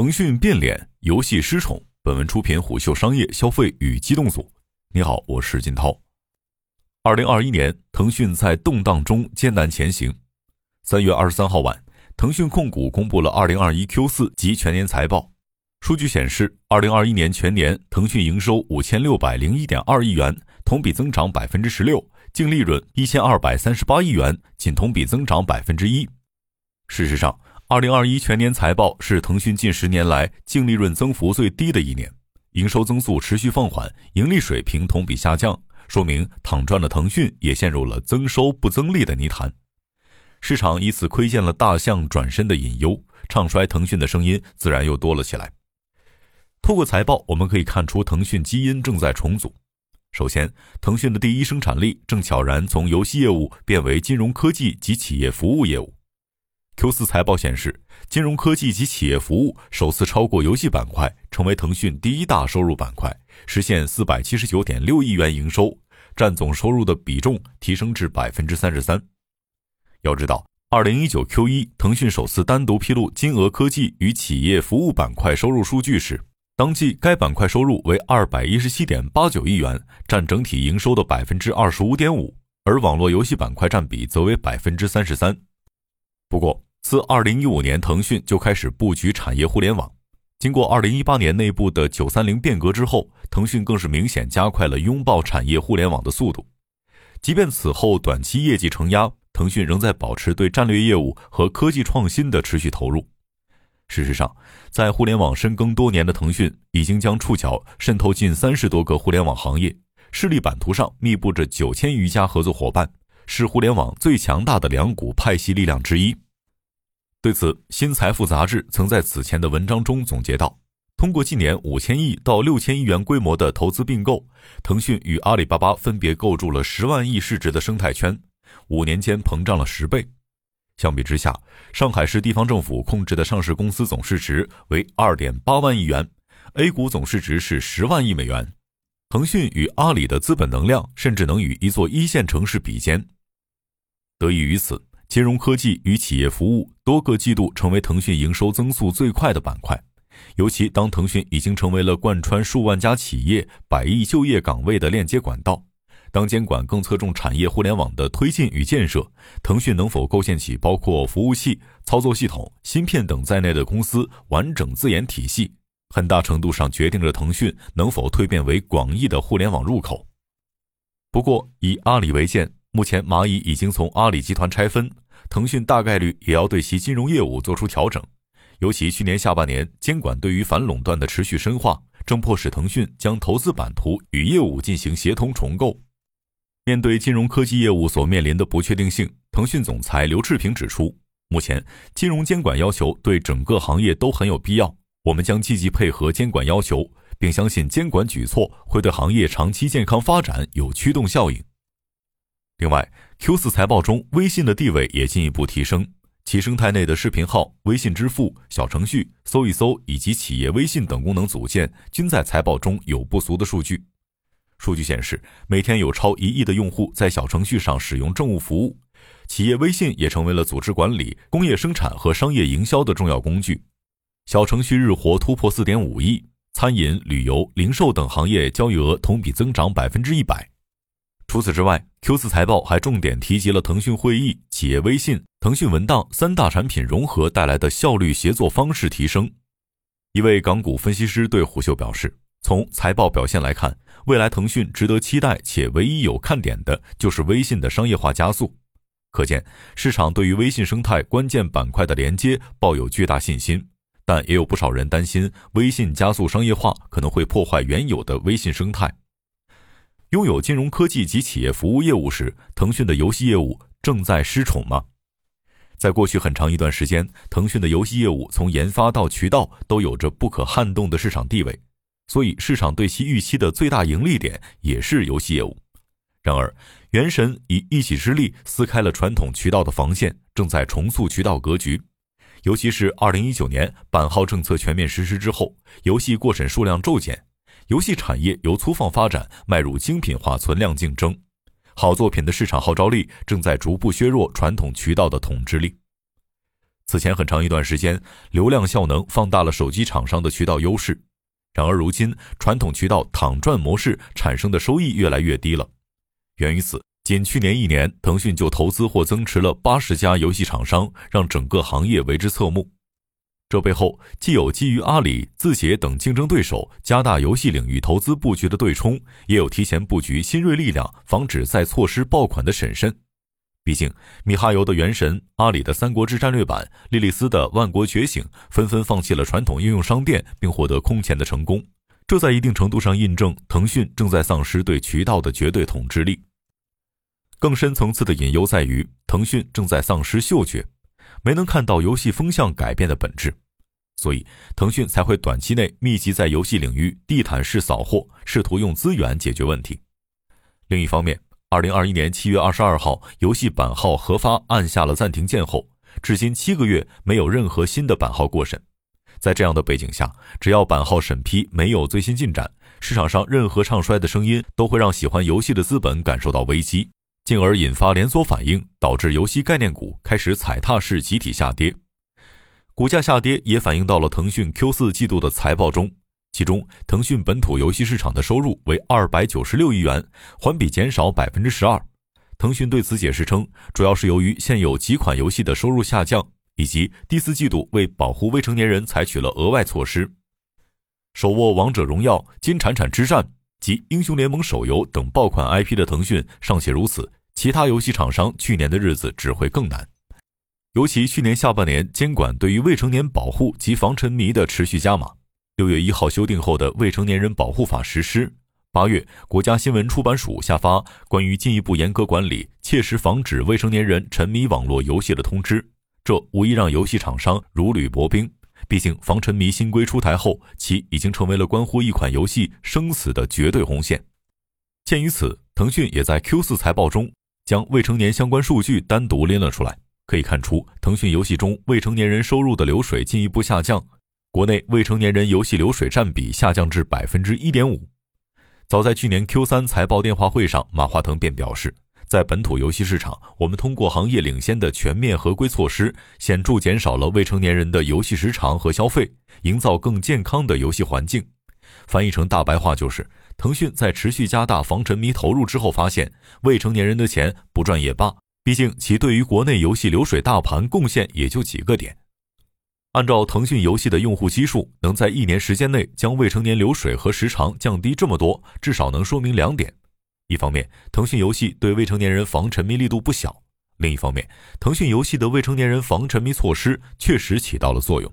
腾讯变脸，游戏失宠。本文出品虎嗅商业消费与机动组。你好，我是金涛。二零二一年，腾讯在动荡中艰难前行。三月二十三号晚，腾讯控股公布了二零二一 Q 四及全年财报。数据显示，二零二一年全年腾讯营收五千六百零一点二亿元，同比增长百分之十六；净利润一千二百三十八亿元，仅同比增长百分之一。事实上，二零二一全年财报是腾讯近十年来净利润增幅最低的一年，营收增速持续放缓，盈利水平同比下降，说明躺赚的腾讯也陷入了增收不增利的泥潭。市场以此窥见了大象转身的隐忧，唱衰腾讯的声音自然又多了起来。透过财报，我们可以看出腾讯基因正在重组。首先，腾讯的第一生产力正悄然从游戏业务变为金融科技及企业服务业务。Q 四财报显示，金融科技及企业服务首次超过游戏板块，成为腾讯第一大收入板块，实现四百七十九点六亿元营收，占总收入的比重提升至百分之三十三。要知道，二零一九 Q 一，腾讯首次单独披露金额科技与企业服务板块收入数据时，当季该板块收入为二百一十七点八九亿元，占整体营收的百分之二十五点五，而网络游戏板块占比则为百分之三十三。不过，自2015年，腾讯就开始布局产业互联网。经过2018年内部的“九三零”变革之后，腾讯更是明显加快了拥抱产业互联网的速度。即便此后短期业绩承压，腾讯仍在保持对战略业务和科技创新的持续投入。事实上，在互联网深耕多年的腾讯，已经将触角渗透近三十多个互联网行业，势力版图上密布着九千余家合作伙伴，是互联网最强大的两股派系力量之一。对此，新财富杂志曾在此前的文章中总结道：“通过近年五千亿到六千亿元规模的投资并购，腾讯与阿里巴巴分别构筑了十万亿市值的生态圈，五年间膨胀了十倍。相比之下，上海市地方政府控制的上市公司总市值为二点八万亿元，A 股总市值是十万亿美元。腾讯与阿里的资本能量甚至能与一座一线城市比肩。得益于此。”金融科技与企业服务多个季度成为腾讯营收增速最快的板块，尤其当腾讯已经成为了贯穿数万家企业、百亿就业岗位的链接管道，当监管更侧重产业互联网的推进与建设，腾讯能否构建起包括服务器、操作系统、芯片等在内的公司完整自研体系，很大程度上决定着腾讯能否蜕变为广义的互联网入口。不过，以阿里为鉴。目前，蚂蚁已经从阿里集团拆分，腾讯大概率也要对其金融业务做出调整。尤其去年下半年，监管对于反垄断的持续深化，正迫使腾讯将投资版图与业务进行协同重构。面对金融科技业务所面临的不确定性，腾讯总裁刘炽平指出，目前金融监管要求对整个行业都很有必要，我们将积极配合监管要求，并相信监管举措会对行业长期健康发展有驱动效应。另外，Q 四财报中，微信的地位也进一步提升。其生态内的视频号、微信支付、小程序、搜一搜以及企业微信等功能组件，均在财报中有不俗的数据。数据显示，每天有超一亿的用户在小程序上使用政务服务，企业微信也成为了组织管理、工业生产和商业营销的重要工具。小程序日活突破四点五亿，餐饮、旅游、零售等行业交易额同比增长百分之一百。除此之外，Q 四财报还重点提及了腾讯会议、企业微信、腾讯文档三大产品融合带来的效率协作方式提升。一位港股分析师对虎嗅表示，从财报表现来看，未来腾讯值得期待且唯一有看点的就是微信的商业化加速。可见市场对于微信生态关键板块的连接抱有巨大信心，但也有不少人担心微信加速商业化可能会破坏原有的微信生态。拥有金融科技及企业服务业务时，腾讯的游戏业务正在失宠吗？在过去很长一段时间，腾讯的游戏业务从研发到渠道都有着不可撼动的市场地位，所以市场对其预期的最大盈利点也是游戏业务。然而，原神以一己之力撕开了传统渠道的防线，正在重塑渠道格局。尤其是二零一九年版号政策全面实施之后，游戏过审数量骤减。游戏产业由粗放发展迈入精品化存量竞争，好作品的市场号召力正在逐步削弱传统渠道的统治力。此前很长一段时间，流量效能放大了手机厂商的渠道优势。然而如今，传统渠道躺赚模式产生的收益越来越低了。源于此，仅去年一年，腾讯就投资或增持了八十家游戏厂商，让整个行业为之侧目。这背后既有基于阿里、字节等竞争对手加大游戏领域投资布局的对冲，也有提前布局新锐力量，防止再错失爆款的审慎。毕竟，米哈游的《原神》、阿里的《三国志战略版》、莉莉丝的《万国觉醒》纷纷放弃了传统应用商店，并获得空前的成功。这在一定程度上印证腾讯正在丧失对渠道的绝对统治力。更深层次的隐忧在于，腾讯正在丧失嗅觉，没能看到游戏风向改变的本质，所以腾讯才会短期内密集在游戏领域地毯式扫货，试图用资源解决问题。另一方面，二零二一年七月二十二号，游戏版号核发按下了暂停键后，至今七个月没有任何新的版号过审。在这样的背景下，只要版号审批没有最新进展，市场上任何唱衰的声音都会让喜欢游戏的资本感受到危机，进而引发连锁反应，导致游戏概念股开始踩踏式集体下跌。股价下跌也反映到了腾讯 Q 四季度的财报中。其中，腾讯本土游戏市场的收入为二百九十六亿元，环比减少百分之十二。腾讯对此解释称，主要是由于现有几款游戏的收入下降，以及第四季度为保护未成年人采取了额外措施。手握《王者荣耀》《金铲铲之战》及《英雄联盟》手游等爆款 IP 的腾讯尚且如此，其他游戏厂商去年的日子只会更难。尤其去年下半年，监管对于未成年保护及防沉迷的持续加码。六月一号修订后的《未成年人保护法》实施。八月，国家新闻出版署下发关于进一步严格管理、切实防止未成年人沉迷网络游戏的通知。这无疑让游戏厂商如履薄冰。毕竟，防沉迷新规出台后，其已经成为了关乎一款游戏生死的绝对红线。鉴于此，腾讯也在 Q 四财报中将未成年相关数据单独拎了出来。可以看出，腾讯游戏中未成年人收入的流水进一步下降。国内未成年人游戏流水占比下降至百分之一点五。早在去年 Q 三财报电话会上，马化腾便表示，在本土游戏市场，我们通过行业领先的全面合规措施，显著减少了未成年人的游戏时长和消费，营造更健康的游戏环境。翻译成大白话就是，腾讯在持续加大防沉迷投入之后，发现未成年人的钱不赚也罢，毕竟其对于国内游戏流水大盘贡献也就几个点。按照腾讯游戏的用户基数，能在一年时间内将未成年流水和时长降低这么多，至少能说明两点：一方面，腾讯游戏对未成年人防沉迷力度不小；另一方面，腾讯游戏的未成年人防沉迷措施确实起到了作用。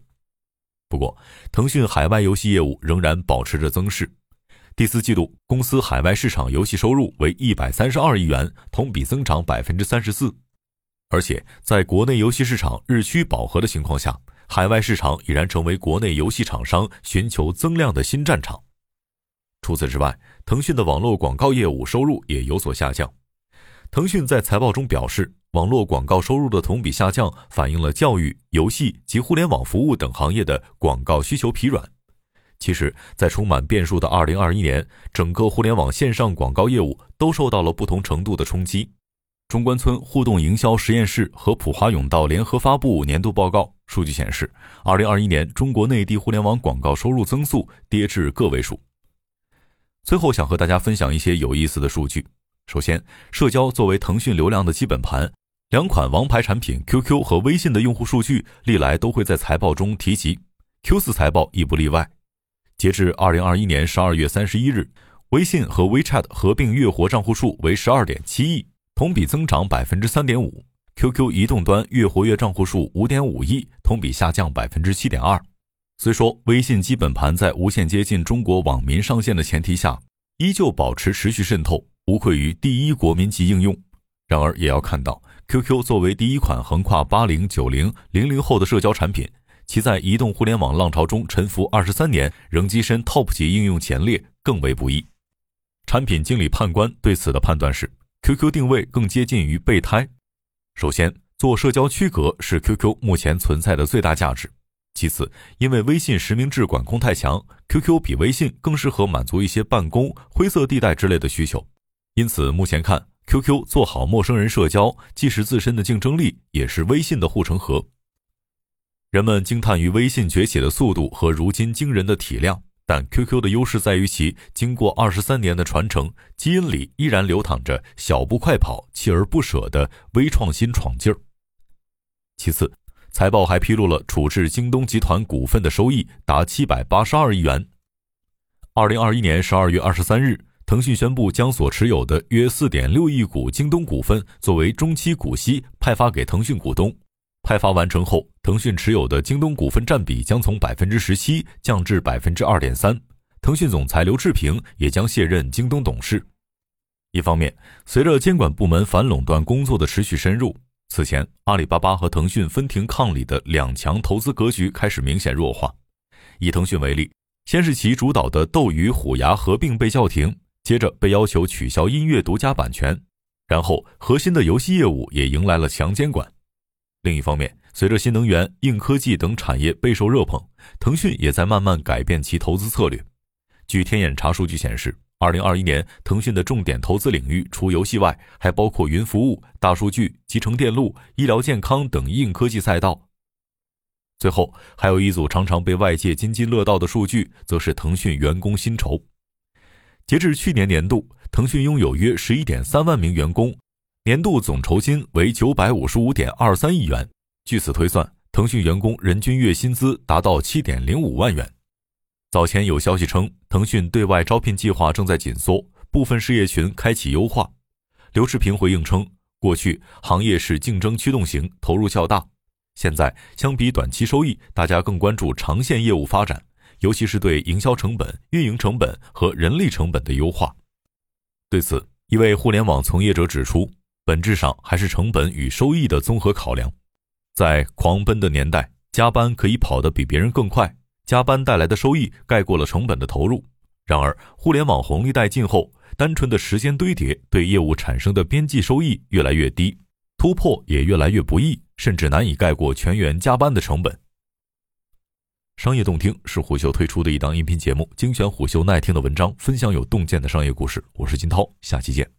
不过，腾讯海外游戏业务仍然保持着增势。第四季度，公司海外市场游戏收入为一百三十二亿元，同比增长百分之三十四。而且，在国内游戏市场日趋饱和的情况下，海外市场已然成为国内游戏厂商寻求增量的新战场。除此之外，腾讯的网络广告业务收入也有所下降。腾讯在财报中表示，网络广告收入的同比下降反映了教育、游戏及互联网服务等行业的广告需求疲软。其实，在充满变数的2021年，整个互联网线上广告业务都受到了不同程度的冲击。中关村互动营销实验室和普华永道联合发布年度报告，数据显示，二零二一年中国内地互联网广告收入增速跌至个位数。最后，想和大家分享一些有意思的数据。首先，社交作为腾讯流量的基本盘，两款王牌产品 QQ 和微信的用户数据历来都会在财报中提及，Q 四财报亦不例外。截至二零二一年十二月三十一日，微信和 WeChat 合并月活账户数为十二点七亿。同比增长百分之三点五，QQ 移动端月活跃账户数五点五亿，同比下降百分之七点二。虽说微信基本盘在无限接近中国网民上限的前提下，依旧保持持续渗透，无愧于第一国民级应用。然而，也要看到 QQ 作为第一款横跨八零、九零、零零后的社交产品，其在移动互联网浪潮中沉浮二十三年，仍跻身 TOP 级应用前列，更为不易。产品经理判官对此的判断是。QQ 定位更接近于备胎。首先，做社交区隔是 QQ 目前存在的最大价值。其次，因为微信实名制管控太强，QQ 比微信更适合满足一些办公、灰色地带之类的需求。因此，目前看，QQ 做好陌生人社交，既是自身的竞争力，也是微信的护城河。人们惊叹于微信崛起的速度和如今惊人的体量，但 QQ 的优势在于其经过二十三年的传承，基因里依然流淌着小步快跑、锲而不舍的微创新闯劲儿。其次，财报还披露了处置京东集团股份的收益达七百八十二亿元。二零二一年十二月二十三日。腾讯宣布将所持有的约四点六亿股京东股份作为中期股息派发给腾讯股东。派发完成后，腾讯持有的京东股份占比将从百分之十七降至百分之二点三。腾讯总裁刘炽平也将卸任京东董事。一方面，随着监管部门反垄断工作的持续深入，此前阿里巴巴和腾讯分庭抗礼的两强投资格局开始明显弱化。以腾讯为例，先是其主导的斗鱼、虎牙合并被叫停。接着被要求取消音乐独家版权，然后核心的游戏业务也迎来了强监管。另一方面，随着新能源、硬科技等产业备受热捧，腾讯也在慢慢改变其投资策略。据天眼查数据显示，二零二一年腾讯的重点投资领域除游戏外，还包括云服务、大数据、集成电路、医疗健康等硬科技赛道。最后，还有一组常常被外界津津乐道的数据，则是腾讯员工薪酬。截至去年年度，腾讯拥有约十一点三万名员工，年度总酬金为九百五十五点二三亿元。据此推算，腾讯员工人均月薪资达到七点零五万元。早前有消息称，腾讯对外招聘计划正在紧缩，部分事业群开启优化。刘志平回应称，过去行业是竞争驱动型，投入较大，现在相比短期收益，大家更关注长线业务发展。尤其是对营销成本、运营成本和人力成本的优化。对此，一位互联网从业者指出，本质上还是成本与收益的综合考量。在狂奔的年代，加班可以跑得比别人更快，加班带来的收益盖过了成本的投入。然而，互联网红利殆尽后，单纯的时间堆叠对业务产生的边际收益越来越低，突破也越来越不易，甚至难以盖过全员加班的成本。商业洞听是虎嗅推出的一档音频节目，精选虎嗅耐听的文章，分享有洞见的商业故事。我是金涛，下期见。